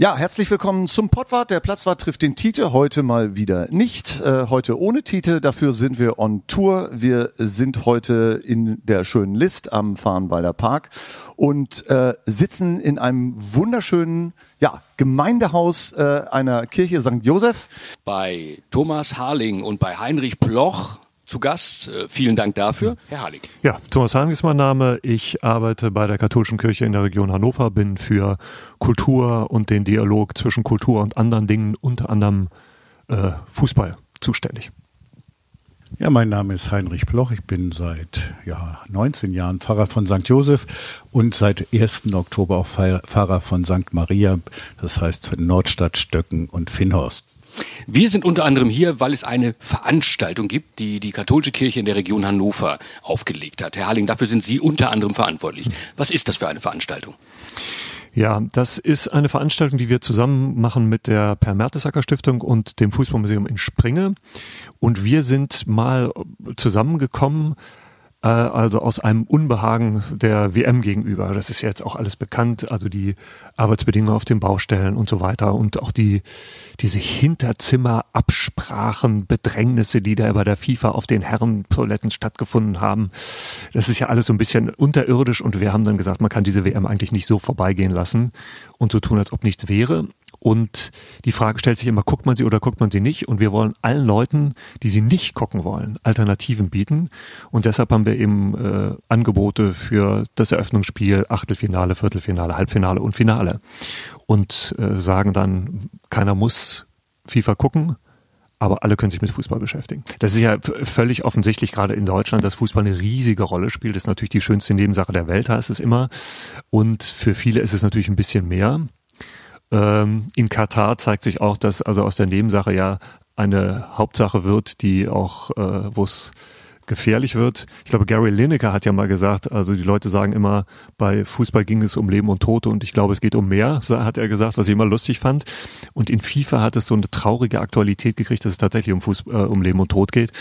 Ja, herzlich willkommen zum Pottwart. Der Platzwart trifft den Titel heute mal wieder nicht. Äh, heute ohne Titel. Dafür sind wir on Tour. Wir sind heute in der schönen List am Fahrenwalder Park und äh, sitzen in einem wunderschönen ja, Gemeindehaus äh, einer Kirche St. Josef. Bei Thomas Harling und bei Heinrich Ploch zu Gast. Äh, vielen Dank dafür, Herr Harling. Ja, Thomas Harling ist mein Name. Ich arbeite bei der Katholischen Kirche in der Region Hannover, bin für Kultur und den Dialog zwischen Kultur und anderen Dingen, unter anderem äh, Fußball, zuständig. Ja, mein Name ist Heinrich Bloch. Ich bin seit ja, 19 Jahren Pfarrer von St. Josef und seit 1. Oktober auch Pfarrer von St. Maria, das heißt Nordstadt, Stöcken und Finnhorst. Wir sind unter anderem hier, weil es eine Veranstaltung gibt, die die katholische Kirche in der Region Hannover aufgelegt hat. Herr Harling, dafür sind Sie unter anderem verantwortlich. Was ist das für eine Veranstaltung? Ja, das ist eine Veranstaltung, die wir zusammen machen mit der Per Mertesacker Stiftung und dem Fußballmuseum in Springe. Und wir sind mal zusammengekommen, äh, also aus einem Unbehagen der WM gegenüber. Das ist ja jetzt auch alles bekannt, also die Arbeitsbedingungen auf den Baustellen und so weiter und auch die diese Hinterzimmerabsprachen, Bedrängnisse, die da bei der FIFA auf den Herrentoiletten stattgefunden haben. Das ist ja alles so ein bisschen unterirdisch und wir haben dann gesagt, man kann diese WM eigentlich nicht so vorbeigehen lassen und so tun, als ob nichts wäre. Und die Frage stellt sich immer, guckt man sie oder guckt man sie nicht? Und wir wollen allen Leuten, die sie nicht gucken wollen, Alternativen bieten. Und deshalb haben wir eben äh, Angebote für das Eröffnungsspiel, Achtelfinale, Viertelfinale, Halbfinale und Finale. Und äh, sagen dann, keiner muss FIFA gucken, aber alle können sich mit Fußball beschäftigen. Das ist ja völlig offensichtlich, gerade in Deutschland, dass Fußball eine riesige Rolle spielt. Das ist natürlich die schönste Nebensache der Welt, heißt es immer. Und für viele ist es natürlich ein bisschen mehr. Ähm, in Katar zeigt sich auch, dass also aus der Nebensache ja eine Hauptsache wird, die auch, äh, wo es gefährlich wird. Ich glaube, Gary Lineker hat ja mal gesagt, also die Leute sagen immer, bei Fußball ging es um Leben und Tote und ich glaube, es geht um mehr, hat er gesagt, was ich immer lustig fand. Und in FIFA hat es so eine traurige Aktualität gekriegt, dass es tatsächlich um, Fußball, äh, um Leben und Tod geht.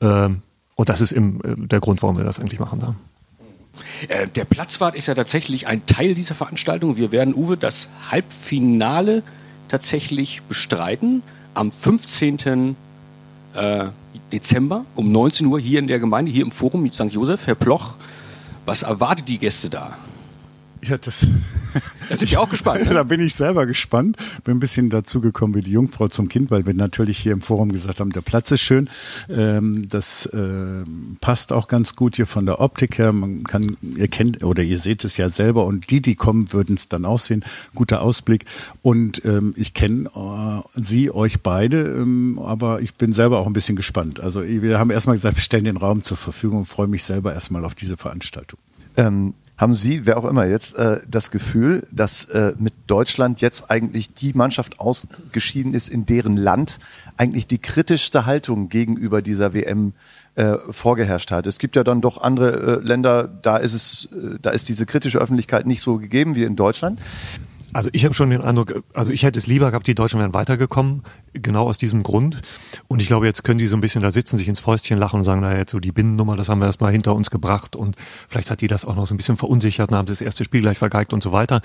Ähm, und das ist im, äh, der Grund, warum wir das eigentlich machen da. Äh, der Platzwart ist ja tatsächlich ein Teil dieser Veranstaltung. Wir werden, Uwe, das Halbfinale tatsächlich bestreiten am 15. Äh, Dezember um 19 Uhr hier in der Gemeinde, hier im Forum mit St. Josef. Herr Ploch, was erwartet die Gäste da? Ja, das. Da sind wir auch gespannt. Ne? da bin ich selber gespannt. Bin ein bisschen dazu gekommen wie die Jungfrau zum Kind, weil wir natürlich hier im Forum gesagt haben, der Platz ist schön. Ähm, das äh, passt auch ganz gut hier von der Optik her. Man kann, ihr kennt oder ihr seht es ja selber und die, die kommen, würden es dann auch sehen. Guter Ausblick. Und ähm, ich kenne äh, Sie, euch beide, ähm, aber ich bin selber auch ein bisschen gespannt. Also wir haben erstmal gesagt, wir stellen den Raum zur Verfügung und freue mich selber erstmal auf diese Veranstaltung. Ähm, haben Sie, wer auch immer jetzt, äh, das Gefühl, dass äh, mit Deutschland jetzt eigentlich die Mannschaft ausgeschieden ist, in deren Land eigentlich die kritischste Haltung gegenüber dieser WM äh, vorgeherrscht hat. Es gibt ja dann doch andere äh, Länder, da ist es, äh, da ist diese kritische Öffentlichkeit nicht so gegeben wie in Deutschland. Also ich habe schon den Eindruck, also ich hätte es lieber gehabt, die Deutschen wären weitergekommen, genau aus diesem Grund. Und ich glaube, jetzt können die so ein bisschen da sitzen, sich ins Fäustchen lachen und sagen, naja, jetzt so die Binnennummer, das haben wir erstmal hinter uns gebracht und vielleicht hat die das auch noch so ein bisschen verunsichert und haben das erste Spiel gleich vergeigt und so weiter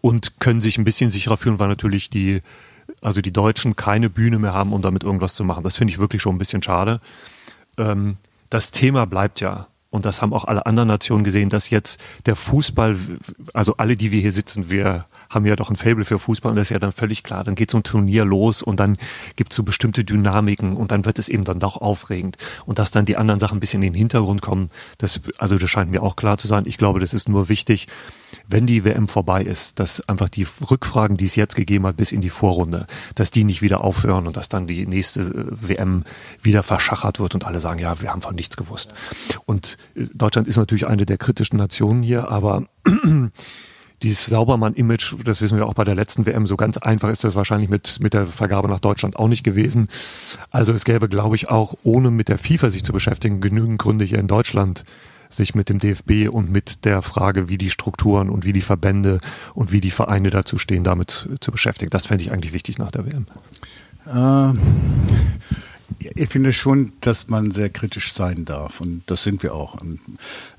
und können sich ein bisschen sicherer fühlen, weil natürlich die, also die Deutschen keine Bühne mehr haben, um damit irgendwas zu machen. Das finde ich wirklich schon ein bisschen schade. Ähm, das Thema bleibt ja und das haben auch alle anderen Nationen gesehen, dass jetzt der Fußball, also alle, die wir hier sitzen, wir haben ja doch ein Fable für Fußball und das ist ja dann völlig klar. Dann geht so ein Turnier los und dann gibt es so bestimmte Dynamiken und dann wird es eben dann doch aufregend. Und dass dann die anderen Sachen ein bisschen in den Hintergrund kommen, das, also das scheint mir auch klar zu sein. Ich glaube, das ist nur wichtig, wenn die WM vorbei ist, dass einfach die Rückfragen, die es jetzt gegeben hat bis in die Vorrunde, dass die nicht wieder aufhören und dass dann die nächste äh, WM wieder verschachert wird und alle sagen, ja, wir haben von nichts gewusst. Und äh, Deutschland ist natürlich eine der kritischen Nationen hier, aber dieses Saubermann-Image, das wissen wir auch bei der letzten WM, so ganz einfach ist das wahrscheinlich mit, mit der Vergabe nach Deutschland auch nicht gewesen. Also es gäbe, glaube ich, auch, ohne mit der FIFA sich zu beschäftigen, genügend Gründe hier in Deutschland sich mit dem DFB und mit der Frage, wie die Strukturen und wie die Verbände und wie die Vereine dazu stehen, damit zu beschäftigen. Das fände ich eigentlich wichtig nach der WM. Äh, ich finde schon, dass man sehr kritisch sein darf und das sind wir auch. Und,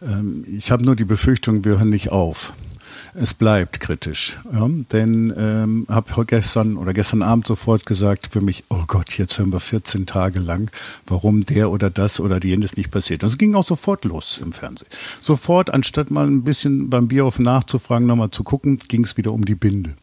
ähm, ich habe nur die Befürchtung, wir hören nicht auf es bleibt kritisch. Ja? Denn ähm, habe gestern oder gestern Abend sofort gesagt für mich, oh Gott, jetzt hören wir 14 Tage lang, warum der oder das oder jenes nicht passiert. Und es ging auch sofort los im Fernsehen. Sofort, anstatt mal ein bisschen beim Bierhof nachzufragen, nochmal zu gucken, ging es wieder um die Binde.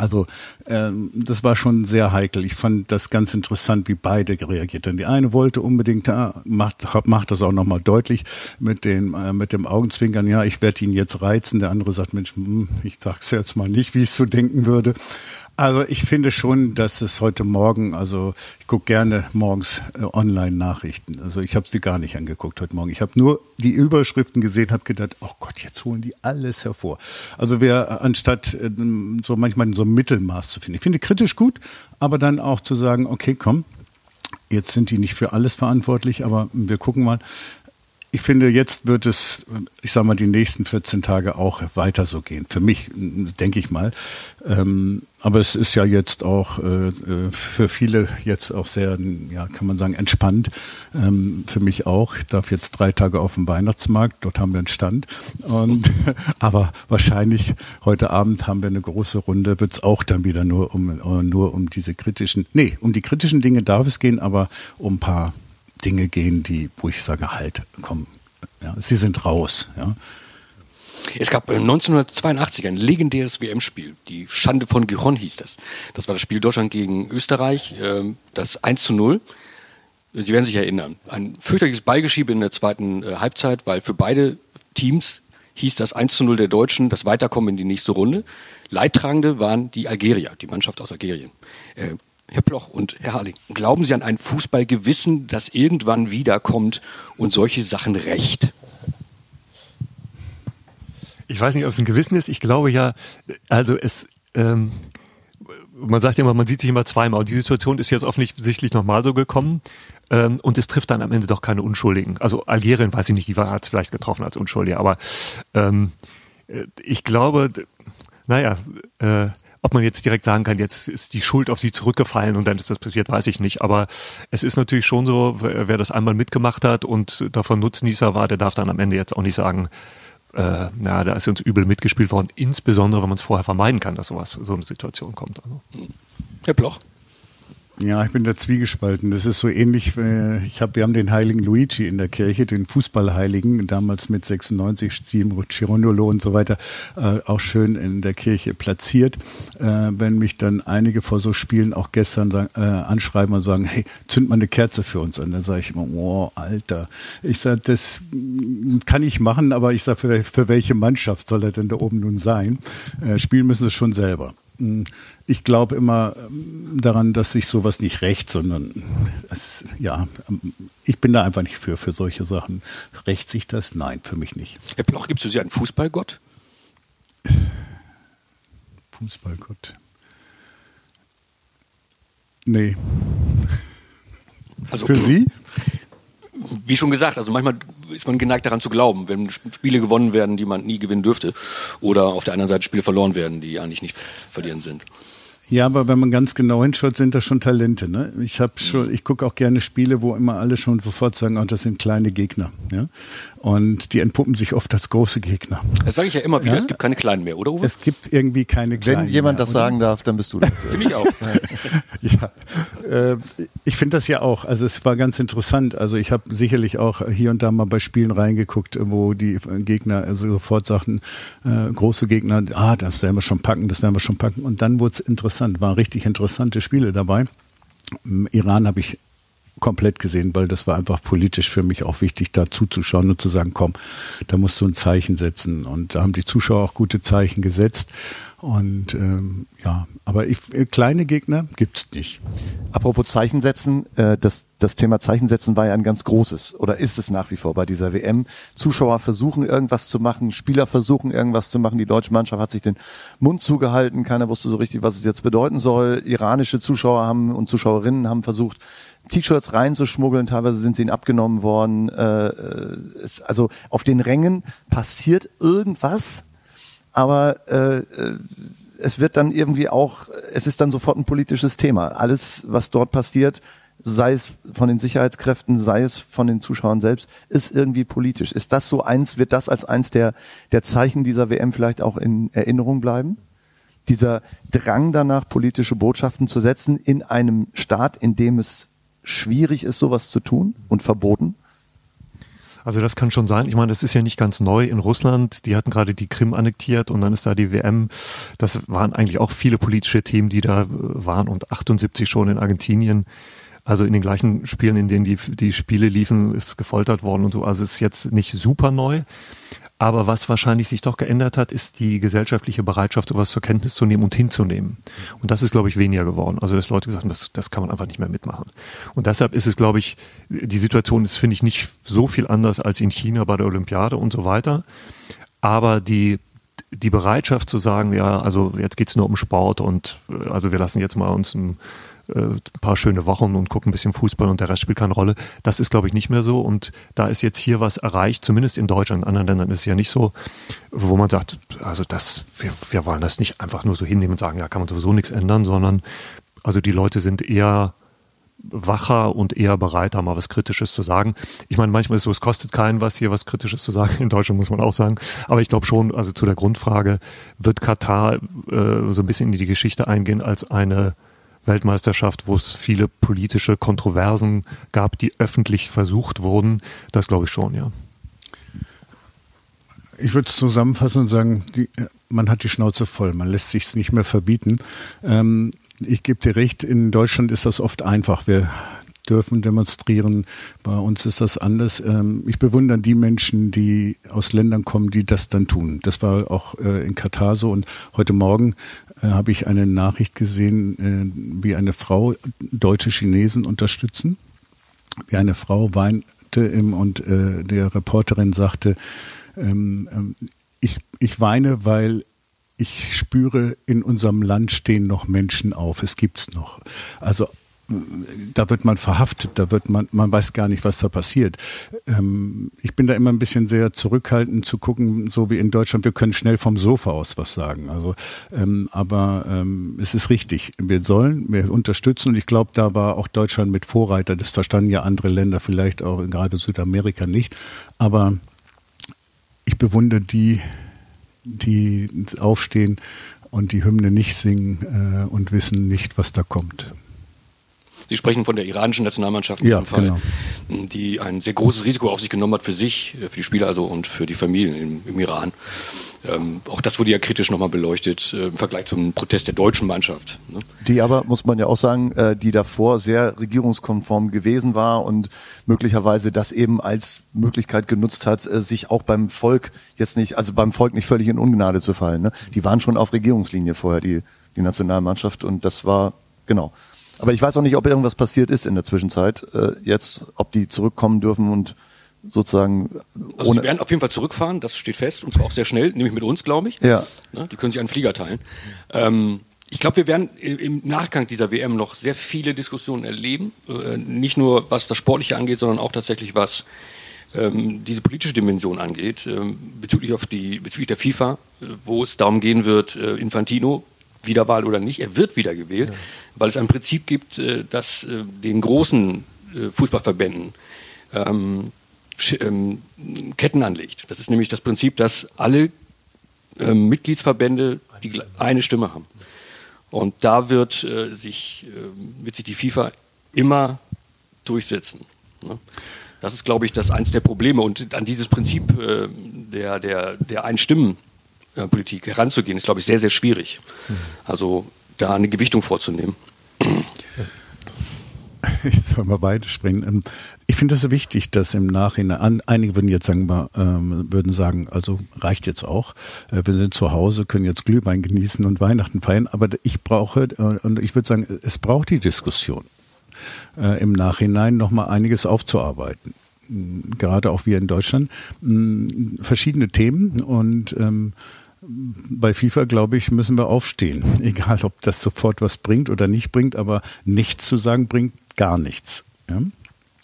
Also ähm, das war schon sehr heikel. Ich fand das ganz interessant, wie beide reagiert haben. Die eine wollte unbedingt, ah, macht, macht das auch nochmal deutlich mit, den, äh, mit dem Augenzwinkern, ja, ich werde ihn jetzt reizen. Der andere sagt, Mensch, hm, ich sag's jetzt mal nicht, wie ich so denken würde. Also ich finde schon, dass es heute Morgen, also ich gucke gerne morgens äh, Online-Nachrichten. Also ich habe sie gar nicht angeguckt heute Morgen. Ich habe nur die Überschriften gesehen, habe gedacht, oh Gott, jetzt holen die alles hervor. Also wer anstatt äh, so manchmal so einem Mittelmaß zu finden. Ich finde kritisch gut, aber dann auch zu sagen, okay, komm, jetzt sind die nicht für alles verantwortlich, aber wir gucken mal, ich finde, jetzt wird es, ich sage mal, die nächsten 14 Tage auch weiter so gehen. Für mich, denke ich mal. Ähm, aber es ist ja jetzt auch äh, für viele jetzt auch sehr, ja, kann man sagen, entspannt. Ähm, für mich auch. Ich darf jetzt drei Tage auf dem Weihnachtsmarkt. Dort haben wir einen Stand. Und, aber wahrscheinlich heute Abend haben wir eine große Runde. Wird es auch dann wieder nur um, nur um diese kritischen, nee, um die kritischen Dinge darf es gehen, aber um ein paar Dinge gehen, die, wo ich sage, halt, komm, ja, sie sind raus. Ja. Es gab 1982 ein legendäres WM-Spiel. Die Schande von Giron hieß das. Das war das Spiel Deutschland gegen Österreich, ähm, das 1 zu 0. Sie werden sich erinnern. Ein fürchterliches Ballgeschiebe in der zweiten äh, Halbzeit, weil für beide Teams hieß das 1 zu 0 der Deutschen das Weiterkommen in die nächste Runde. Leidtragende waren die Algerier, die Mannschaft aus Algerien. Herr Bloch und Herr Harling, glauben Sie an ein Fußballgewissen, das irgendwann wiederkommt und solche Sachen rächt? Ich weiß nicht, ob es ein Gewissen ist. Ich glaube ja, also es, ähm, man sagt ja immer, man sieht sich immer zweimal. Und die Situation ist jetzt offensichtlich nochmal so gekommen. Ähm, und es trifft dann am Ende doch keine Unschuldigen. Also Algerien, weiß ich nicht, die hat es vielleicht getroffen als Unschuldige. Aber ähm, äh, ich glaube, naja, äh, ob man jetzt direkt sagen kann, jetzt ist die Schuld auf sie zurückgefallen und dann ist das passiert, weiß ich nicht. Aber es ist natürlich schon so, wer das einmal mitgemacht hat und davon Nutznießer war, der darf dann am Ende jetzt auch nicht sagen, äh, na, da ist uns übel mitgespielt worden, insbesondere wenn man es vorher vermeiden kann, dass sowas, so eine Situation kommt. Also. Herr Bloch. Ja, ich bin da zwiegespalten. Das ist so ähnlich, äh, ich hab, wir haben den heiligen Luigi in der Kirche, den Fußballheiligen, damals mit 96, Steve Cirondolo und so weiter, äh, auch schön in der Kirche platziert. Äh, wenn mich dann einige vor so Spielen auch gestern sagen, äh, anschreiben und sagen, hey, zünd mal eine Kerze für uns an, dann sage ich immer, oh, Alter. Ich sage, das kann ich machen, aber ich sage, für, für welche Mannschaft soll er denn da oben nun sein? Äh, spielen müssen sie schon selber ich glaube immer ähm, daran, dass sich sowas nicht rächt, sondern es, ja, ähm, ich bin da einfach nicht für, für solche Sachen. Rächt sich das? Nein, für mich nicht. Herr Bloch, gibst du Sie einen Fußballgott? Fußballgott. Nee. Also, für Sie? Wie schon gesagt, also manchmal ist man geneigt daran zu glauben, wenn Spiele gewonnen werden, die man nie gewinnen dürfte, oder auf der anderen Seite Spiele verloren werden, die eigentlich nicht verlieren sind. Ja, aber wenn man ganz genau hinschaut, sind das schon Talente. Ne? Ich habe schon, mhm. ich gucke auch gerne Spiele, wo immer alle schon sofort sagen, oh, das sind kleine Gegner. Ja? Und die entpuppen sich oft als große Gegner. Das sage ich ja immer wieder, ja? es gibt keine kleinen mehr, oder Uwe? Es gibt irgendwie keine kleinen Wenn jemand mehr, das oder? sagen darf, dann bist du das. Finde ich auch. ja, äh, ich finde das ja auch. Also es war ganz interessant. Also ich habe sicherlich auch hier und da mal bei Spielen reingeguckt, wo die Gegner also sofort sagten, äh, große Gegner, ah, das werden wir schon packen, das werden wir schon packen. Und dann wurde es interessant interessant, waren richtig interessante Spiele dabei. Im Iran habe ich komplett gesehen, weil das war einfach politisch für mich auch wichtig, da zuzuschauen und zu sagen, komm, da musst du ein Zeichen setzen. Und da haben die Zuschauer auch gute Zeichen gesetzt. Und ähm, ja, aber ich, kleine Gegner gibt's nicht. Apropos Zeichen setzen, äh, das, das Thema Zeichen setzen war ja ein ganz großes oder ist es nach wie vor bei dieser WM. Zuschauer versuchen irgendwas zu machen, Spieler versuchen irgendwas zu machen. Die deutsche Mannschaft hat sich den Mund zugehalten, keiner wusste so richtig, was es jetzt bedeuten soll. Iranische Zuschauer haben und Zuschauerinnen haben versucht, T-Shirts reinzuschmuggeln, teilweise sind sie ihnen abgenommen worden. Äh, es, also auf den Rängen passiert irgendwas, aber äh, äh es wird dann irgendwie auch, es ist dann sofort ein politisches Thema. Alles, was dort passiert, sei es von den Sicherheitskräften, sei es von den Zuschauern selbst, ist irgendwie politisch. Ist das so eins, wird das als eins der, der Zeichen dieser WM vielleicht auch in Erinnerung bleiben? Dieser Drang danach, politische Botschaften zu setzen in einem Staat, in dem es schwierig ist, sowas zu tun und verboten? Also das kann schon sein. Ich meine, das ist ja nicht ganz neu in Russland. Die hatten gerade die Krim annektiert und dann ist da die WM. Das waren eigentlich auch viele politische Themen, die da waren und 78 schon in Argentinien. Also in den gleichen Spielen, in denen die, die Spiele liefen, ist gefoltert worden und so. Also es ist jetzt nicht super neu. Aber was wahrscheinlich sich doch geändert hat, ist die gesellschaftliche Bereitschaft, sowas zur Kenntnis zu nehmen und hinzunehmen. Und das ist, glaube ich, weniger geworden. Also, dass Leute gesagt haben, das, das kann man einfach nicht mehr mitmachen. Und deshalb ist es, glaube ich, die Situation ist, finde ich, nicht so viel anders als in China bei der Olympiade und so weiter. Aber die, die Bereitschaft zu sagen, ja, also jetzt geht's nur um Sport und also wir lassen jetzt mal uns ein äh, ein paar schöne Wochen und gucken ein bisschen Fußball und der Rest spielt keine Rolle. Das ist, glaube ich, nicht mehr so. Und da ist jetzt hier was erreicht, zumindest in Deutschland. In anderen Ländern ist es ja nicht so, wo man sagt, also das, wir, wir wollen das nicht einfach nur so hinnehmen und sagen, ja, kann man sowieso nichts ändern, sondern also die Leute sind eher wacher und eher bereiter, mal was Kritisches zu sagen. Ich meine, manchmal ist es so, es kostet keinen was, hier was Kritisches zu sagen. In Deutschland muss man auch sagen. Aber ich glaube schon, also zu der Grundfrage, wird Katar äh, so ein bisschen in die Geschichte eingehen als eine Weltmeisterschaft, wo es viele politische Kontroversen gab, die öffentlich versucht wurden. Das glaube ich schon, ja. Ich würde es zusammenfassen und sagen, die, man hat die Schnauze voll, man lässt sich es nicht mehr verbieten. Ähm, ich gebe dir recht, in Deutschland ist das oft einfach. Wir dürfen demonstrieren. Bei uns ist das anders. Ähm, ich bewundere die Menschen, die aus Ländern kommen, die das dann tun. Das war auch äh, in Katar so. Und heute Morgen äh, habe ich eine Nachricht gesehen, äh, wie eine Frau deutsche Chinesen unterstützen. Wie eine Frau weinte im, und der Reporterin sagte, ähm, ähm, ich, ich weine, weil ich spüre, in unserem Land stehen noch Menschen auf. Es gibt's noch. Also da wird man verhaftet, da wird man, man weiß gar nicht, was da passiert. Ähm, ich bin da immer ein bisschen sehr zurückhaltend zu gucken, so wie in Deutschland, wir können schnell vom Sofa aus was sagen. Also, ähm, aber ähm, es ist richtig, wir sollen, wir unterstützen und ich glaube, da war auch Deutschland mit Vorreiter. Das verstanden ja andere Länder, vielleicht auch gerade Südamerika nicht. Aber ich bewundere die, die aufstehen und die Hymne nicht singen äh, und wissen nicht, was da kommt. Sie sprechen von der iranischen Nationalmannschaft, in ja, Fall, genau. die ein sehr großes Risiko auf sich genommen hat für sich, äh, für die Spieler also und für die Familien im, im Iran. Ähm, auch das wurde ja kritisch nochmal beleuchtet äh, im Vergleich zum Protest der deutschen Mannschaft. Ne? Die aber, muss man ja auch sagen, äh, die davor sehr regierungskonform gewesen war und möglicherweise das eben als Möglichkeit genutzt hat, äh, sich auch beim Volk jetzt nicht, also beim Volk nicht völlig in Ungnade zu fallen. Ne? Die waren schon auf Regierungslinie vorher, die, die Nationalmannschaft und das war, genau. Aber ich weiß auch nicht, ob irgendwas passiert ist in der Zwischenzeit. Äh, jetzt, ob die zurückkommen dürfen und sozusagen. Also sie werden auf jeden Fall zurückfahren, das steht fest, und zwar auch sehr schnell, nämlich mit uns, glaube ich. Ja. Ne, die können sich einen Flieger teilen. Ähm, ich glaube, wir werden im Nachgang dieser WM noch sehr viele Diskussionen erleben. Äh, nicht nur was das Sportliche angeht, sondern auch tatsächlich was ähm, diese politische Dimension angeht, ähm, bezüglich, auf die, bezüglich der FIFA, äh, wo es darum gehen wird, äh, Infantino Wiederwahl oder nicht, er wird wiedergewählt, ja. weil es ein Prinzip gibt, äh, das äh, den großen äh, Fußballverbänden ähm, ähm, Ketten anlegt. Das ist nämlich das Prinzip, dass alle ähm, Mitgliedsverbände die eine Stimme haben. Und da wird, äh, sich, äh, wird sich die FIFA immer durchsetzen. Ne? Das ist, glaube ich, das eins der Probleme. Und an dieses Prinzip äh, der, der, der Einstimmen Politik heranzugehen, ist, glaube ich, sehr, sehr schwierig. Also da eine Gewichtung vorzunehmen. Jetzt wollen wir beide springen. Ähm, ich finde es wichtig, dass im Nachhinein, einige würden jetzt sagen, ähm, würden sagen, also reicht jetzt auch. Äh, wir sind zu Hause, können jetzt Glühwein genießen und Weihnachten feiern, aber ich brauche, äh, und ich würde sagen, es braucht die Diskussion. äh, im Nachhinein nochmal einiges aufzuarbeiten gerade auch wir in Deutschland, verschiedene Themen und ähm, bei FIFA, glaube ich, müssen wir aufstehen. Egal, ob das sofort was bringt oder nicht bringt, aber nichts zu sagen bringt gar nichts. Ja?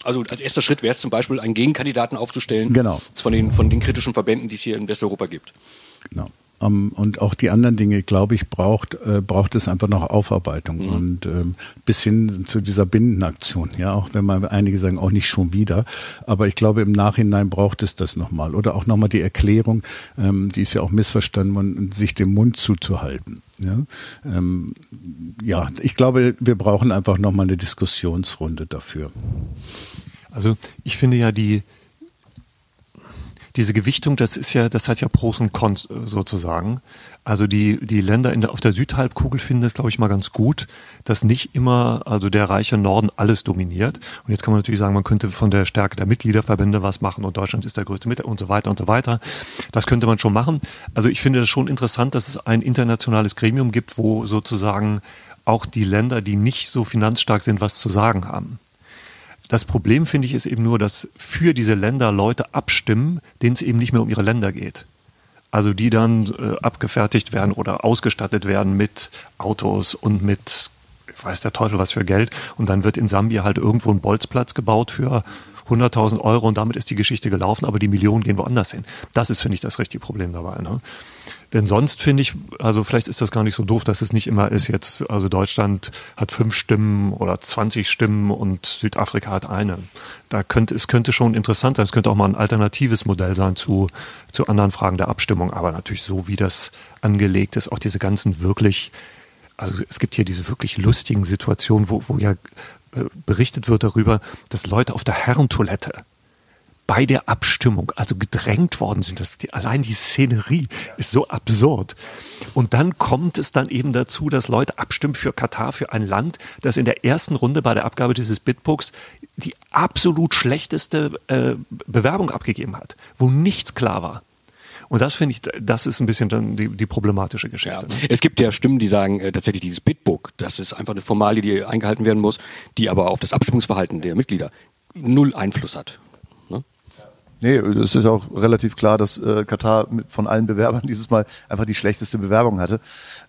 Also als erster Schritt wäre es zum Beispiel, einen Gegenkandidaten aufzustellen genau. von, den, von den kritischen Verbänden, die es hier in Westeuropa gibt. Genau. Um, und auch die anderen Dinge, glaube ich, braucht, äh, braucht es einfach noch Aufarbeitung mhm. und ähm, bis hin zu dieser Bindenaktion. Ja, auch wenn man einige sagen, auch nicht schon wieder. Aber ich glaube, im Nachhinein braucht es das nochmal. Oder auch nochmal die Erklärung, ähm, die ist ja auch missverstanden worden, sich den Mund zuzuhalten. Ja, ähm, ja ich glaube, wir brauchen einfach nochmal eine Diskussionsrunde dafür. Also ich finde ja die, diese Gewichtung, das ist ja, das hat ja Pros und Cons sozusagen. Also die, die Länder in der, auf der Südhalbkugel finden es, glaube ich, mal ganz gut, dass nicht immer, also der reiche Norden alles dominiert. Und jetzt kann man natürlich sagen, man könnte von der Stärke der Mitgliederverbände was machen und Deutschland ist der größte Mit und so weiter und so weiter. Das könnte man schon machen. Also ich finde das schon interessant, dass es ein internationales Gremium gibt, wo sozusagen auch die Länder, die nicht so finanzstark sind, was zu sagen haben. Das Problem, finde ich, ist eben nur, dass für diese Länder Leute abstimmen, denen es eben nicht mehr um ihre Länder geht. Also die dann äh, abgefertigt werden oder ausgestattet werden mit Autos und mit, weiß der Teufel was für Geld. Und dann wird in Sambia halt irgendwo ein Bolzplatz gebaut für 100.000 Euro und damit ist die Geschichte gelaufen, aber die Millionen gehen woanders hin. Das ist, finde ich, das richtige Problem dabei. Ne? Denn sonst finde ich, also vielleicht ist das gar nicht so doof, dass es nicht immer ist jetzt, also Deutschland hat fünf Stimmen oder 20 Stimmen und Südafrika hat eine. Da könnte, es könnte schon interessant sein. Es könnte auch mal ein alternatives Modell sein zu, zu anderen Fragen der Abstimmung. Aber natürlich so, wie das angelegt ist, auch diese ganzen wirklich, also es gibt hier diese wirklich lustigen Situationen, wo, wo ja äh, berichtet wird darüber, dass Leute auf der Herrentoilette bei der Abstimmung, also gedrängt worden sind. Das, die, allein die Szenerie ist so absurd. Und dann kommt es dann eben dazu, dass Leute abstimmen für Katar, für ein Land, das in der ersten Runde bei der Abgabe dieses Bitbooks die absolut schlechteste äh, Bewerbung abgegeben hat, wo nichts klar war. Und das finde ich, das ist ein bisschen dann die, die problematische Geschichte. Ja. Ne? Es gibt ja Stimmen, die sagen, äh, tatsächlich dieses Bitbook, das ist einfach eine Formalie, die eingehalten werden muss, die aber auf das Abstimmungsverhalten der Mitglieder null Einfluss hat. Nee, es ist auch relativ klar, dass äh, Katar mit, von allen Bewerbern dieses Mal einfach die schlechteste Bewerbung hatte.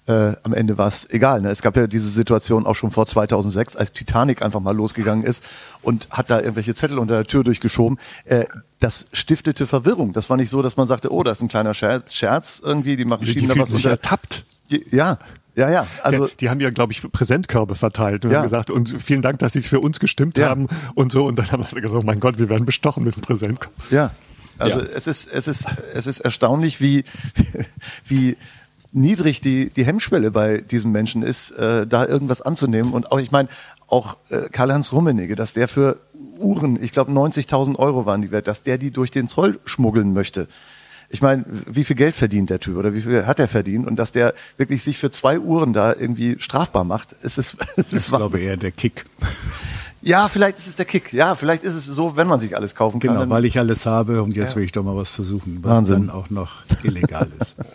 Äh, am Ende war es egal. Ne? Es gab ja diese Situation auch schon vor 2006, als Titanic einfach mal losgegangen ist und hat da irgendwelche Zettel unter der Tür durchgeschoben. Äh, das stiftete Verwirrung. Das war nicht so, dass man sagte, oh, das ist ein kleiner Scherz, Scherz irgendwie, die machen schieben da was unter. ertappt. Ja, ja, ja. Also ja, die haben ja, glaube ich, Präsentkörbe verteilt und ja. haben gesagt, und vielen Dank, dass Sie für uns gestimmt ja. haben und so. Und dann haben wir gesagt, oh mein Gott, wir werden bestochen mit dem Präsentkorb. Ja. Also ja. es ist, es ist, es ist erstaunlich, wie, wie niedrig die, die Hemmschwelle bei diesen Menschen ist, äh, da irgendwas anzunehmen. Und auch, ich meine, auch äh, Karl-Heinz Rummenigge, dass der für Uhren, ich glaube 90.000 Euro waren die wert, dass der die durch den Zoll schmuggeln möchte ich meine, wie viel Geld verdient der Typ oder wie viel hat er verdient und dass der wirklich sich für zwei Uhren da irgendwie strafbar macht, ist es. Ist ich glaube eher der Kick. Ja, vielleicht ist es der Kick. Ja, vielleicht ist es so, wenn man sich alles kaufen kann. Genau, weil ich alles habe und jetzt ja. will ich doch mal was versuchen, was Wahnsinn. dann auch noch illegal ist.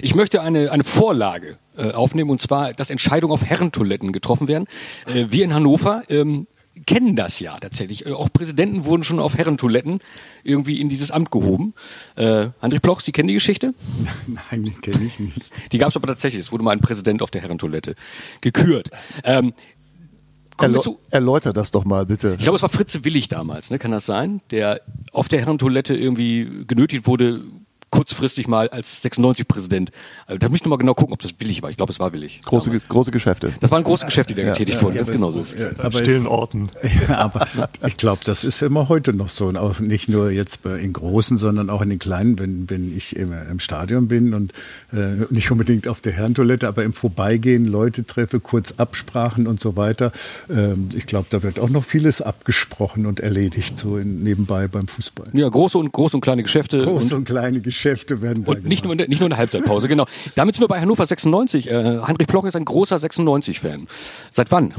Ich möchte eine, eine Vorlage äh, aufnehmen und zwar, dass Entscheidungen auf Herrentoiletten getroffen werden. Äh, wir in Hannover ähm, kennen das ja tatsächlich. Äh, auch Präsidenten wurden schon auf Herrentoiletten irgendwie in dieses Amt gehoben. Äh, André Ploch, Sie kennen die Geschichte? Nein, die kenne ich nicht. Die gab es aber tatsächlich. Es wurde mal ein Präsident auf der Herrentoilette gekürt. Ähm, Erläu erläutert das doch mal, bitte. Ich glaube, es war Fritze Willig damals, ne? kann das sein? Der auf der Herrentoilette irgendwie genötigt wurde, kurzfristig mal als 96-Präsident. Also, da müsste man genau gucken, ob das billig war. Ich glaube, es war billig. Große, große Geschäfte. Das waren große Geschäfte, die da getätigt wurden. Ja, das genau so. Ja, aber stillen Orten. Ja, aber ich glaube, das ist immer heute noch so. Und auch nicht nur jetzt in großen, sondern auch in den kleinen, wenn, wenn ich im, im Stadion bin und äh, nicht unbedingt auf der Herrentoilette, aber im Vorbeigehen Leute treffe, kurz Absprachen und so weiter. Ähm, ich glaube, da wird auch noch vieles abgesprochen und erledigt, so in, nebenbei beim Fußball. Ja, große und große und kleine Geschäfte. Große und, und kleine Geschäfte. Geschäfte werden Und nicht nur, nicht nur eine Halbzeitpause, genau. Damit sind wir bei Hannover 96. Äh, Heinrich Ploch ist ein großer 96-Fan. Seit wann?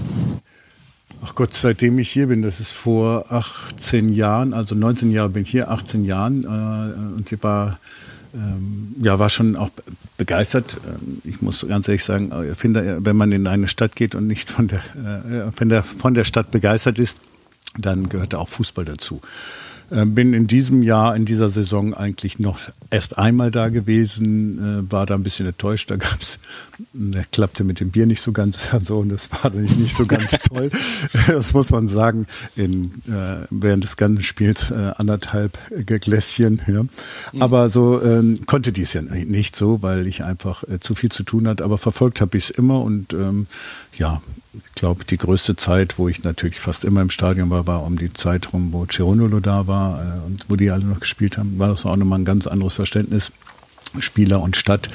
Ach Gott, seitdem ich hier bin, das ist vor 18 Jahren, also 19 Jahre bin ich hier, 18 Jahren. Äh, und ich war ähm, ja, war schon auch begeistert. Ähm, ich muss ganz ehrlich sagen, ich finde, wenn man in eine Stadt geht und nicht von der, äh, wenn der von der Stadt begeistert ist, dann gehört auch Fußball dazu. Äh, bin in diesem Jahr, in dieser Saison eigentlich noch erst einmal da gewesen, äh, war da ein bisschen enttäuscht. Da gab's, der klappte mit dem Bier nicht so ganz so und das war nicht, nicht so ganz toll. Das muss man sagen. In, äh, während des ganzen Spiels äh, anderthalb Gläschen. Ja. Mhm. Aber so äh, konnte dies ja nicht so, weil ich einfach äh, zu viel zu tun hatte. Aber verfolgt habe ich es immer und ähm, ja, ich glaube, die größte Zeit, wo ich natürlich fast immer im Stadion war, war um die Zeit rum, wo Ceronolo da war äh, und wo die alle noch gespielt haben, war das auch nochmal ein ganz anderes Verständnis. Spieler und Stadt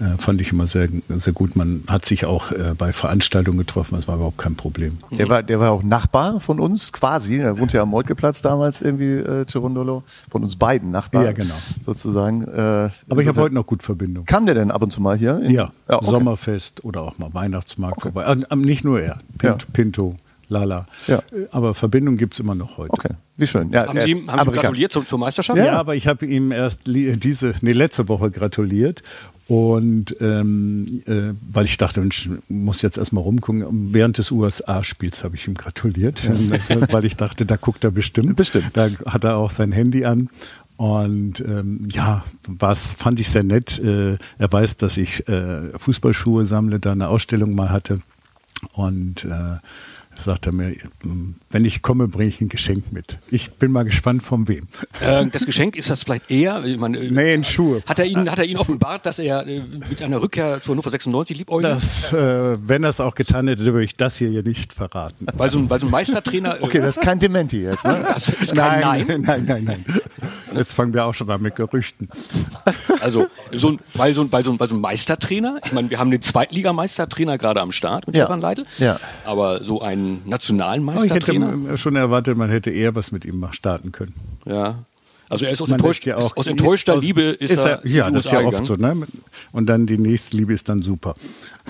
äh, fand ich immer sehr, sehr gut. Man hat sich auch äh, bei Veranstaltungen getroffen, das war überhaupt kein Problem. Der war, der war auch Nachbar von uns quasi. Er wohnte ja am Moltkeplatz damals irgendwie, äh, Cerundolo. Von uns beiden Nachbarn. Ja, genau. Sozusagen. Äh, Aber ich habe heute noch gut Verbindung. Kam der denn ab und zu mal hier? ja, ja okay. Sommerfest oder auch mal Weihnachtsmarkt okay. vorbei. Äh, nicht nur er, Pint, ja. Pinto lala. Ja. Aber Verbindung gibt es immer noch heute. Okay, wie schön. Ja, haben Sie ihm haben Sie gratuliert zur, zur Meisterschaft? Ja, ja, aber ich habe ihm erst diese, nee, letzte Woche gratuliert. Und ähm, äh, weil ich dachte, Mensch, muss jetzt erstmal rumgucken. Während des USA-Spiels habe ich ihm gratuliert, weil ich dachte, da guckt er bestimmt. Bestimmt. Da hat er auch sein Handy an. Und ähm, ja, was fand ich sehr nett. Äh, er weiß, dass ich äh, Fußballschuhe sammle, da eine Ausstellung mal hatte. Und äh, sagt er mir, wenn ich komme, bringe ich ein Geschenk mit. Ich bin mal gespannt von wem. Äh, das Geschenk ist das vielleicht eher? Ich meine, äh, nee, in Schuhe. Hat er Ihnen, hat er Ihnen offenbart, dass er äh, mit einer Rückkehr zur Hannover 96 liebäugelt? Das, äh, wenn er es auch getan hätte, würde ich das hier ja nicht verraten. Weil so ein, weil so ein Meistertrainer. okay, das ist kein Dementi jetzt. Ne? Das ist kein nein, nein, nein, nein, nein. Jetzt fangen wir auch schon an mit Gerüchten. Also, so ein, weil, so ein, weil, so ein, weil so ein Meistertrainer, ich meine, wir haben den Zweitligameistertrainer gerade am Start mit ja. Stefan Leitl, ja. aber so einen nationalen Meistertrainer. Oh, ich hätte schon erwartet, man hätte eher was mit ihm starten können. Ja, also er ist aus, enttäuscht, ja auch, aus enttäuschter aus, Liebe ist, ist er, Ja, das ist ja oft so. Ne? Und dann die nächste Liebe ist dann super.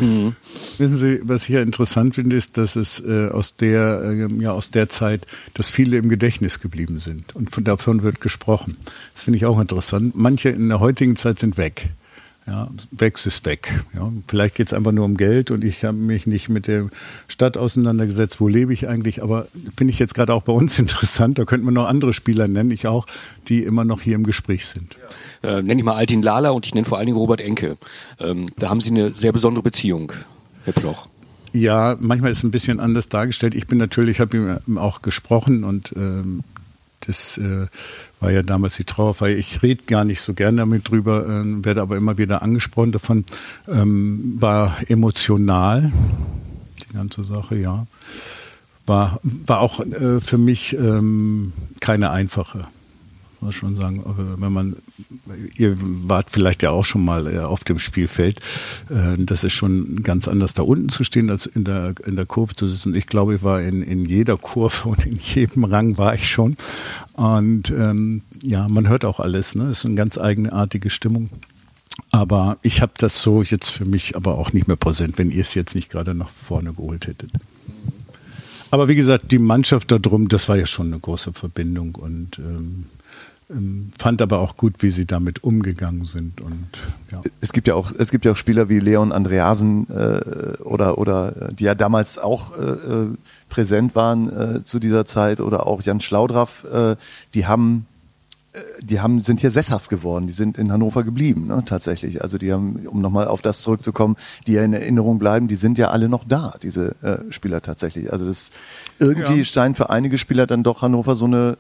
Mhm. Wissen Sie, was ich ja interessant finde, ist, dass es äh, aus der äh, ja aus der Zeit, dass viele im Gedächtnis geblieben sind und von davon wird gesprochen. Das finde ich auch interessant. Manche in der heutigen Zeit sind weg. Ja, weg ist weg. Ja, vielleicht geht es einfach nur um Geld und ich habe mich nicht mit der Stadt auseinandergesetzt, wo lebe ich eigentlich. Aber finde ich jetzt gerade auch bei uns interessant. Da könnten wir noch andere Spieler nennen, ich auch, die immer noch hier im Gespräch sind. Äh, nenne ich mal Altin Lala und ich nenne vor allen Dingen Robert Enke. Ähm, da haben Sie eine sehr besondere Beziehung, Herr Ploch. Ja, manchmal ist es ein bisschen anders dargestellt. Ich bin natürlich, habe ihm auch gesprochen und ähm, das äh, war ja damals die Trauerfeier. Ich rede gar nicht so gern damit drüber, äh, werde aber immer wieder angesprochen davon. Ähm, war emotional, die ganze Sache, ja. War, war auch äh, für mich ähm, keine einfache muss schon sagen, wenn man, ihr wart vielleicht ja auch schon mal äh, auf dem Spielfeld, äh, das ist schon ganz anders da unten zu stehen, als in der, in der Kurve zu sitzen. Ich glaube, ich war in, in jeder Kurve und in jedem Rang war ich schon. Und ähm, ja, man hört auch alles, ne? Es ist eine ganz eigenartige Stimmung. Aber ich habe das so jetzt für mich aber auch nicht mehr präsent, wenn ihr es jetzt nicht gerade nach vorne geholt hättet. Aber wie gesagt, die Mannschaft da drum, das war ja schon eine große Verbindung und ähm, fand aber auch gut, wie sie damit umgegangen sind. Und, ja. Es gibt ja auch, es gibt ja auch Spieler wie Leon Andreasen äh, oder, oder die ja damals auch äh, äh, präsent waren äh, zu dieser Zeit oder auch Jan Schlaudraff, äh, die haben äh, die haben, sind hier sesshaft geworden, die sind in Hannover geblieben, ne, tatsächlich. Also die haben, um nochmal auf das zurückzukommen, die ja in Erinnerung bleiben, die sind ja alle noch da, diese äh, Spieler tatsächlich. Also das irgendwie ja. scheint für einige Spieler dann doch Hannover so eine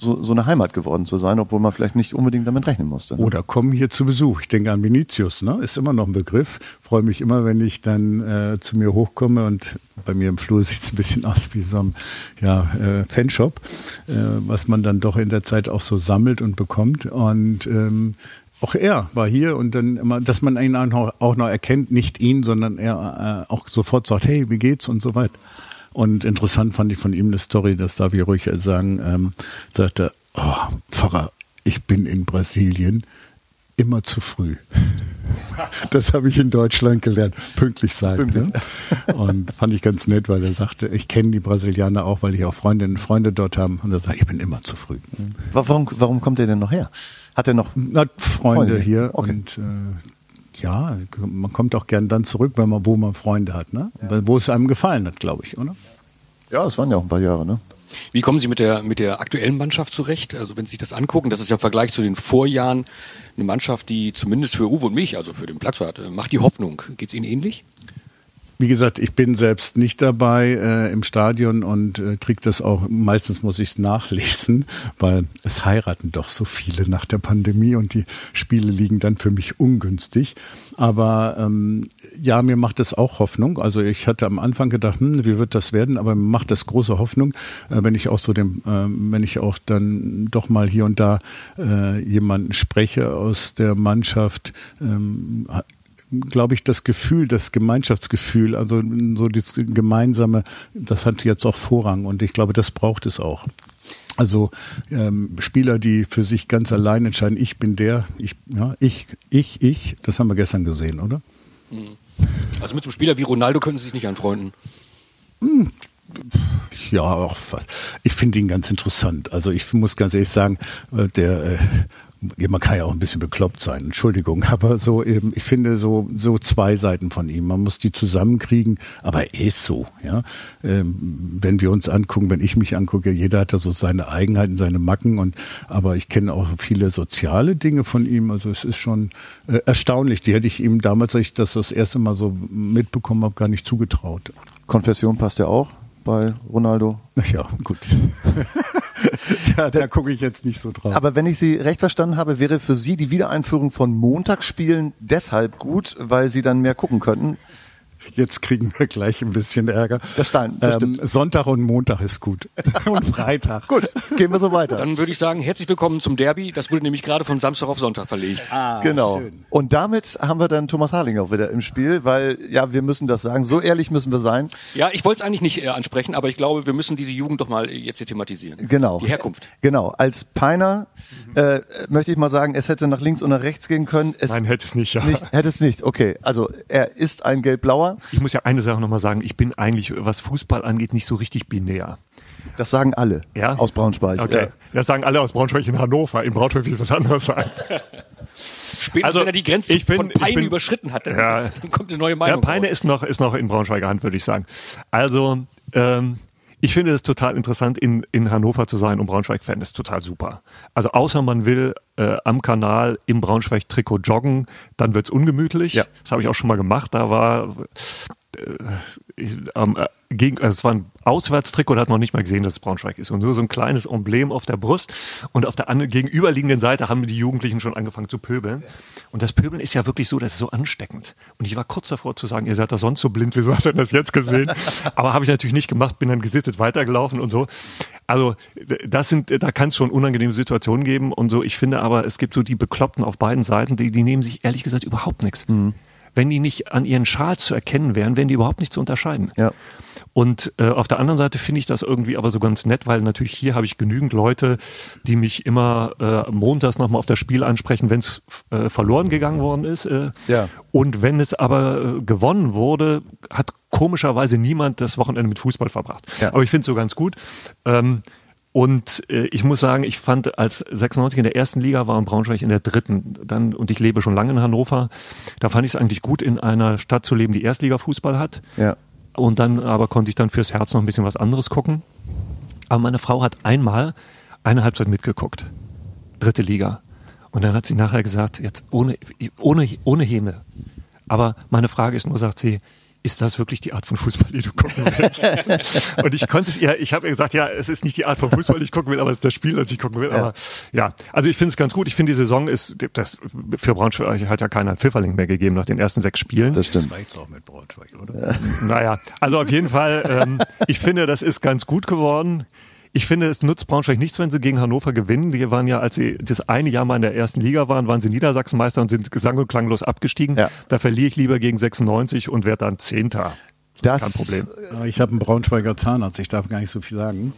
so, so eine Heimat geworden zu sein, obwohl man vielleicht nicht unbedingt damit rechnen musste. Ne? Oder kommen hier zu Besuch. Ich denke an Vinicius, ne? ist immer noch ein Begriff. Freue mich immer, wenn ich dann äh, zu mir hochkomme und bei mir im Flur sieht es ein bisschen aus wie so ein ja, äh, Fanshop, äh, was man dann doch in der Zeit auch so sammelt und bekommt. Und ähm, auch er war hier und dann immer, dass man ihn auch noch erkennt, nicht ihn, sondern er äh, auch sofort sagt, hey, wie geht's und so weiter. Und interessant fand ich von ihm eine Story, das darf ich ruhig sagen, ähm, sagte, oh, Pfarrer, ich bin in Brasilien immer zu früh. Das habe ich in Deutschland gelernt, pünktlich sein. Pünktlich. Ne? Und fand ich ganz nett, weil er sagte, ich kenne die Brasilianer auch, weil ich auch Freundinnen und Freunde dort habe. Und er sagt, ich bin immer zu früh. Warum, warum kommt er denn noch her? Hat er noch Hat Freunde, Freunde? hier Okay. und äh, ja, man kommt auch gern dann zurück, wenn man, wo man Freunde hat, ne? Wo es einem gefallen hat, glaube ich, oder? Ja, es waren ja auch ein paar Jahre, ne? Wie kommen Sie mit der, mit der aktuellen Mannschaft zurecht? Also wenn Sie sich das angucken, das ist ja im Vergleich zu den Vorjahren eine Mannschaft, die zumindest für Uwe und mich, also für den Platzwart, äh, macht die Hoffnung. Geht's Ihnen ähnlich? Wie gesagt, ich bin selbst nicht dabei äh, im Stadion und äh, krieg das auch, meistens muss ich es nachlesen, weil es heiraten doch so viele nach der Pandemie und die Spiele liegen dann für mich ungünstig. Aber ähm, ja, mir macht es auch Hoffnung. Also ich hatte am Anfang gedacht, hm, wie wird das werden? Aber mir macht das große Hoffnung, äh, wenn ich auch so dem, äh, wenn ich auch dann doch mal hier und da äh, jemanden spreche aus der Mannschaft, ähm, glaube ich, das Gefühl, das Gemeinschaftsgefühl, also so das Gemeinsame, das hat jetzt auch Vorrang und ich glaube, das braucht es auch. Also ähm, Spieler, die für sich ganz allein entscheiden, ich bin der, ich, ja, ich, ich, ich, das haben wir gestern gesehen, oder? Also mit so einem Spieler wie Ronaldo können Sie sich nicht anfreunden. Ja, auch. Ich finde ihn ganz interessant. Also ich muss ganz ehrlich sagen, äh, der äh, man kann ja auch ein bisschen bekloppt sein, Entschuldigung, aber so eben, ich finde so so zwei Seiten von ihm. Man muss die zusammenkriegen, aber er ist so, ja. Ähm, wenn wir uns angucken, wenn ich mich angucke, jeder hat da so seine Eigenheiten, seine Macken und aber ich kenne auch viele soziale Dinge von ihm. Also es ist schon äh, erstaunlich. Die hätte ich ihm damals, als ich das das erste Mal so mitbekommen habe, gar nicht zugetraut. Konfession passt ja auch bei Ronaldo. Ja, gut. ja, da gucke ich jetzt nicht so drauf. Aber wenn ich Sie recht verstanden habe, wäre für Sie die Wiedereinführung von Montagsspielen deshalb gut, weil Sie dann mehr gucken könnten. Jetzt kriegen wir gleich ein bisschen Ärger. Das stimmt, das ähm, Sonntag und Montag ist gut. und Freitag. Gut, gehen wir so weiter. Dann würde ich sagen, herzlich willkommen zum Derby. Das wurde nämlich gerade von Samstag auf Sonntag verlegt. Ah, genau. schön. Und damit haben wir dann Thomas Harling auch wieder im Spiel, weil ja, wir müssen das sagen. So ehrlich müssen wir sein. Ja, ich wollte es eigentlich nicht äh, ansprechen, aber ich glaube, wir müssen diese Jugend doch mal äh, jetzt hier thematisieren. Genau. Die Herkunft. Genau. Als Peiner äh, möchte ich mal sagen, es hätte nach links und nach rechts gehen können. Es Nein, hätte es nicht. Ja. nicht, hätte es nicht. Okay. Also er ist ein gelb-blauer. Ich muss ja eine Sache nochmal sagen. Ich bin eigentlich, was Fußball angeht, nicht so richtig binär. Das sagen alle Ja? aus Braunschweig. Okay. Ja. Das sagen alle aus Braunschweig in Hannover. In Braunschweig will was anderes sein. Spätestens Also, wenn er die Grenze ich bin- von ich Peine bin- überschritten hat, dann, Ja. dann kommt eine neue Ja, Meinung Peine raus. ist noch, ist noch in Braunschweiger Hand, würde ich sagen. Also, ähm, ich finde es total interessant, in, in Hannover zu sein und Braunschweig-Fan ist total super. Also außer man will äh, am Kanal im Braunschweig-Trikot joggen, dann wird's ungemütlich. Ja. Das habe ich auch schon mal gemacht. Da war äh, ich, ähm, äh, gegen, also es war ein Auswärtstrikot, da hat noch nicht mal gesehen, dass es Braunschweig ist. Und nur so ein kleines Emblem auf der Brust. Und auf der gegenüberliegenden Seite haben die Jugendlichen schon angefangen zu pöbeln. Und das Pöbeln ist ja wirklich so, das ist so ansteckend. Und ich war kurz davor zu sagen, ihr seid da sonst so blind, wieso habt ihr das jetzt gesehen? Aber habe ich natürlich nicht gemacht, bin dann gesittet weitergelaufen und so. Also das sind, da kann es schon unangenehme Situationen geben und so. Ich finde aber, es gibt so die Bekloppten auf beiden Seiten, die, die nehmen sich ehrlich gesagt überhaupt nichts. Wenn die nicht an ihren Schals zu erkennen wären, wären die überhaupt nicht zu unterscheiden. Ja. Und äh, auf der anderen Seite finde ich das irgendwie aber so ganz nett, weil natürlich hier habe ich genügend Leute, die mich immer äh, montags nochmal auf das Spiel ansprechen, wenn es äh, verloren gegangen worden ist. Äh, Ja. Und wenn es aber äh, gewonnen wurde, hat komischerweise niemand das Wochenende mit Fußball verbracht. Ja. Aber ich finde es so ganz gut. Ähm, und äh, ich muss sagen, ich fand, als 96 in der ersten Liga war und Braunschweig in der dritten, dann, und ich lebe schon lange in Hannover, da fand ich es eigentlich gut, in einer Stadt zu leben, die Erstliga-Fußball hat. Ja. Und dann aber konnte ich dann fürs Herz noch ein bisschen was anderes gucken. Aber meine Frau hat einmal eine Halbzeit mitgeguckt. Dritte Liga. Und dann hat sie nachher gesagt, jetzt ohne, ohne, ohne Häme. Aber meine Frage ist nur, sagt sie, ist das wirklich die Art von Fußball, die du gucken willst? und ich konnte es ihr, ich habe ihr gesagt, ja, es ist nicht die Art von Fußball, die ich gucken will, aber es ist das Spiel, das ich gucken will. Aber ja, also ich finde es ganz gut. Ich finde, die Saison ist, das für Braunschweig hat ja keiner Pfifferling mehr gegeben nach den ersten sechs Spielen. Das stimmt. Das jetzt auch mit Braunschweig, oder? Naja, also auf jeden Fall, ähm, ich finde, das ist ganz gut geworden. Ich finde, es nutzt Braunschweig nichts, wenn sie gegen Hannover gewinnen. Die waren ja, als sie das eine Jahr mal in der ersten Liga waren, waren sie Niedersachsenmeister und sind gesang- und klanglos abgestiegen. Ja. Da verliere ich lieber gegen 96 und werde dann Zehnter. Das, Kein Problem. Äh, Ich habe einen Braunschweiger Zahnarzt, ich darf gar nicht so viel sagen.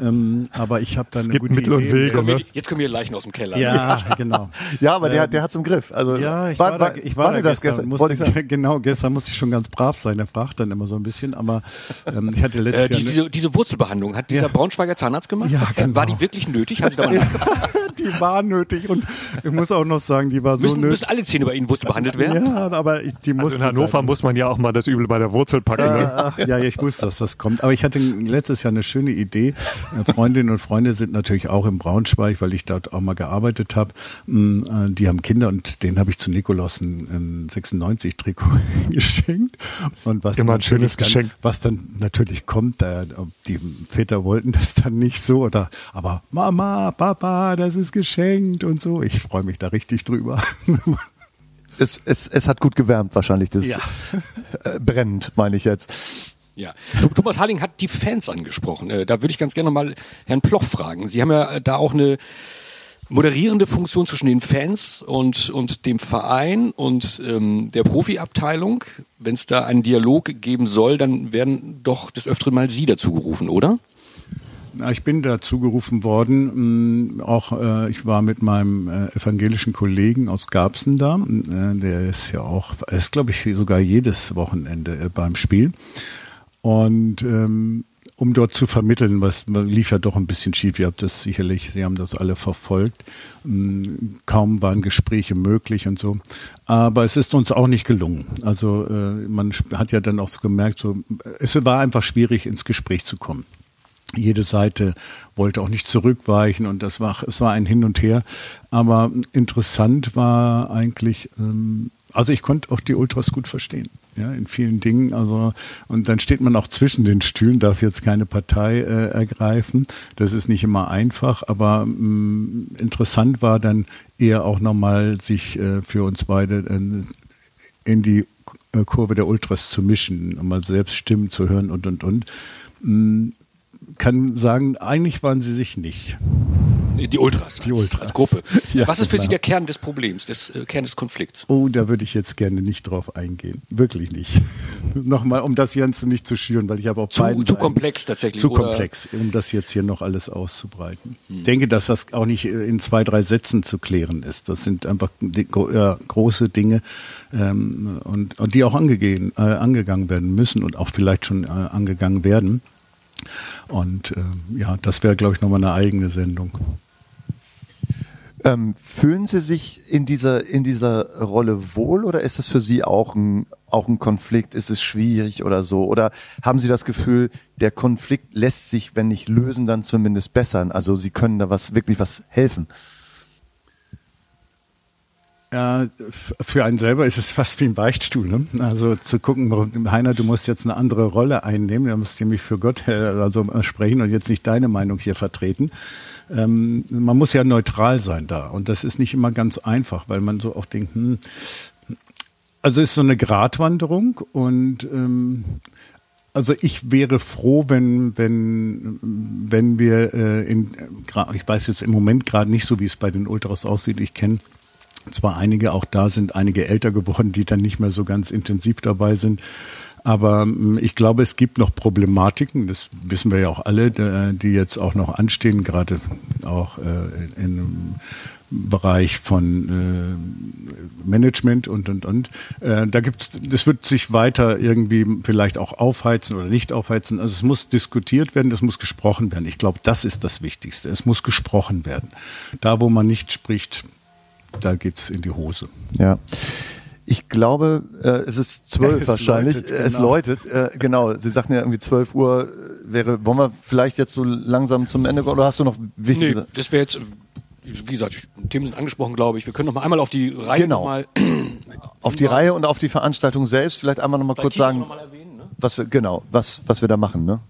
Ähm, aber ich habe da eine gibt gute Mittel und Idee. Wege, Kommen ne? wir, jetzt kommen hier Leichen aus dem Keller. Ja, genau. Ja, aber der, der hat's im Griff. Also Ja, ich war, da, ich war, da das gestern. gestern? Musste, sagen. genau, gestern musste ich schon ganz brav sein. Der fragt dann immer so ein bisschen, aber ähm, ich hatte Äh, letztes die, Jahr... ne- diese, diese Wurzelbehandlung hat dieser Ja. Braunschweiger Zahnarzt gemacht? Ja, genau. War die wirklich nötig? Haben Sie da mal die war nötig und ich muss auch noch sagen, die war so Müssen, nötig. müssen alle Zähne bei Ihnen Wurzel behandelt werden? Ja, aber ich, die Also musste in Hannover sein. muss man ja auch mal das Übel bei der Wurzel packen. Ja, ja, ich wusste, dass das kommt. Aber ich hatte letztes Jahr eine schöne Idee. Äh, Freundinnen und Freunde sind natürlich auch im Braunschweig, weil ich dort auch mal gearbeitet habe. Mm, äh, Die haben Kinder und denen habe ich zu Nikolaus ein, ein 96-Trikot geschenkt. Und was Immer ein schönes dann, Geschenk. Was dann natürlich kommt, die Väter wollten das dann nicht so oder aber Mama, Papa, das ist geschenkt und so. Ich freue mich da richtig drüber. Es, es, es hat gut gewärmt wahrscheinlich. Das Ja. äh, brennt, meine ich jetzt. Ja. Thomas Harling hat die Fans angesprochen. Äh, Da würde ich ganz gerne mal Herrn Ploch fragen. Sie haben ja äh, da auch eine moderierende Funktion zwischen den Fans und, und dem Verein und ähm, der Profiabteilung. Wenn es da einen Dialog geben soll, dann werden doch des Öfteren mal Sie dazu gerufen, oder? Ich bin dazu gerufen worden, mh, auch äh, ich war mit meinem äh, evangelischen Kollegen aus Garbsen da, äh, der ist ja auch, ist glaube ich sogar jedes Wochenende beim Spiel und ähm, um dort zu vermitteln, was lief ja doch ein bisschen schief. Ihr habt das sicherlich, Sie haben das alle verfolgt. Mh, Kaum waren Gespräche möglich und so. Aber es ist uns auch nicht gelungen. Also man hat ja dann auch so gemerkt, so, es war einfach schwierig, ins Gespräch zu kommen jede Seite wollte auch nicht zurückweichen und das war es war ein Hin und Her. Aber interessant war eigentlich, ähm, also ich konnte auch die Ultras gut verstehen, ja in vielen Dingen. Also und dann steht man auch zwischen den Stühlen, darf jetzt keine Partei äh, ergreifen. Das ist nicht immer einfach, aber ähm, interessant war dann eher auch nochmal sich äh, für uns beide äh, in die äh, Kurve der Ultras zu mischen, um mal selbst Stimmen zu hören und und und. Mm, kann sagen, eigentlich waren sie sich nicht. Die Ultras. Die als, Ultras. Als Gruppe. Ja, Was ist für klar. Sie der Kern des Problems, des äh, Kern des Konflikts? Oh, da würde ich jetzt gerne nicht drauf eingehen. Wirklich nicht. Nochmal, um das Ganze nicht zu schüren, weil ich habe auch Zu, beiden zu Seiten- komplex tatsächlich. Zu oder? komplex, um das jetzt hier noch alles auszubreiten. Ich denke, dass das auch nicht äh, in zwei, drei Sätzen zu klären ist. Das sind einfach die, ja, große Dinge ähm, und, und die auch angegeben, äh, angegangen werden müssen und auch vielleicht schon äh, angegangen werden. Und ähm, ja, das wäre, glaube ich, nochmal eine eigene Sendung. Ähm, fühlen Sie sich in dieser, in dieser Rolle wohl oder ist das für Sie auch ein, auch ein Konflikt? Ist es schwierig oder so? Oder haben Sie das Gefühl, der Konflikt lässt sich, wenn nicht lösen, dann zumindest bessern? Also Sie können da was, wirklich was helfen? Ja, für einen selber ist es fast wie ein Beichtstuhl. Ne? Also zu gucken, Heiner, du musst jetzt eine andere Rolle einnehmen, du musst nämlich für Gott äh, also äh, sprechen und jetzt nicht deine Meinung hier vertreten. Ähm, man muss ja neutral sein da und das ist nicht immer ganz einfach, weil man so auch denkt, hm, also ist so eine Gratwanderung und ähm, also ich wäre froh, wenn wenn wenn wir äh, in ich weiß jetzt im Moment gerade nicht so, wie es bei den Ultras aussieht. Ich kenne zwar einige, auch da sind einige älter geworden, die dann nicht mehr so ganz intensiv dabei sind. Aber ähm, ich glaube, es gibt noch Problematiken, das wissen wir ja auch alle, die jetzt auch noch anstehen, gerade auch äh, im Bereich von äh, Management und und und. Äh, da gibt's, das wird sich weiter irgendwie vielleicht auch aufheizen oder nicht aufheizen. Also es muss diskutiert werden, es muss gesprochen werden. Ich glaube, das ist das Wichtigste. Es muss gesprochen werden. Da, wo man nicht spricht, da geht's in die Hose. Ja. Ich glaube, äh, es ist zwölf Es wahrscheinlich. läutet, Es genau. läutet, äh, genau. Sie sagten ja irgendwie zwölf Uhr äh, wäre. Wollen wir vielleicht jetzt so langsam zum Ende kommen oder hast du noch wichtige? Nee, das wäre jetzt, wie gesagt, Themen sind angesprochen, glaube ich. Wir können noch mal einmal auf die Reihe Genau. mal, auf die Reihe und auf die Veranstaltung selbst vielleicht einmal noch mal kurz sagen, noch mal erwähnen. Ne? was wir genau, was was wir da machen, ne?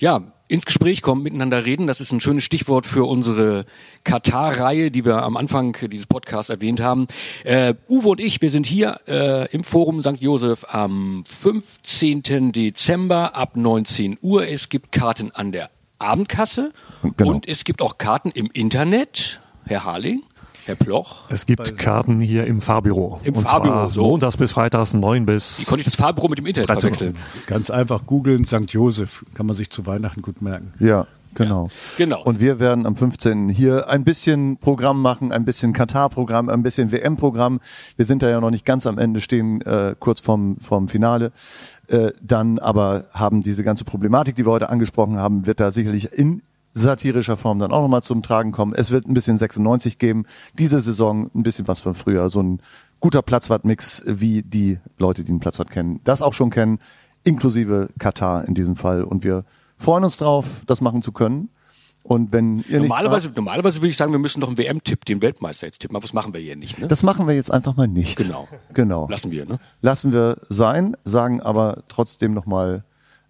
Ja, ins Gespräch kommen, miteinander reden, das ist ein schönes Stichwort für unsere Katar-Reihe, die wir am Anfang dieses Podcasts erwähnt haben. Äh, Uwe und ich, wir sind hier äh, im Forum St. Josef am 15. Dezember ab 19 Uhr. Es gibt Karten an der Abendkasse Genau. und es gibt auch Karten im Internet. Herr Harling? Herr Ploch? Es gibt Karten hier im Fahrbüro. Im Und Fahrbüro, zwar so. montags bis freitags 9 bis Wie konnte ich das Fahrbüro mit dem Internet 13 Uhr. verwechseln? Ganz einfach googeln, St. Josef, kann man sich zu Weihnachten gut merken. Ja, genau. Genau. Und wir werden am 15. hier ein bisschen Programm machen, ein bisschen Katar-Programm, ein bisschen WM-Programm. Wir sind da ja noch nicht ganz am Ende, stehen äh, kurz vorm, vorm Finale. Äh, dann aber haben diese ganze Problematik, die wir heute angesprochen haben, wird da sicherlich in satirischer Form dann auch nochmal zum Tragen kommen. Es wird ein bisschen 96 geben. Diese Saison ein bisschen was von früher. So ein guter Platzwart-Mix, wie die Leute, die den Platzwart kennen, das auch schon kennen, inklusive Katar in diesem Fall. Und wir freuen uns drauf, das machen zu können. Und wenn ihr Normalerweise, normalerweise würde ich sagen, wir müssen noch einen WM-Tipp, den Weltmeister jetzt tippen, aber das machen wir hier nicht. Ne? Das machen wir jetzt einfach mal nicht. Genau. Genau. Lassen wir, ne? Lassen wir sein, sagen aber trotzdem nochmal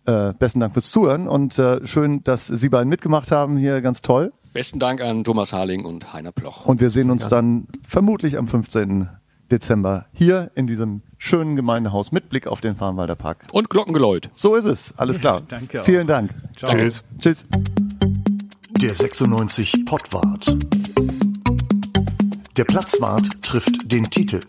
äh, besten Dank fürs Zuhören und äh, schön, dass Sie beiden mitgemacht haben hier, ganz toll. Besten Dank an Thomas Harling und Heiner Ploch. Und wir sehen uns dann vermutlich am 15. Dezember hier in diesem schönen Gemeindehaus mit Blick auf den Farnwalder Park. Und Glockengeläut. So ist es, alles klar. danke auch. Vielen Dank. Tschüss. Tschüss. Der 96 Pottwart. Der Platzwart trifft den Titel.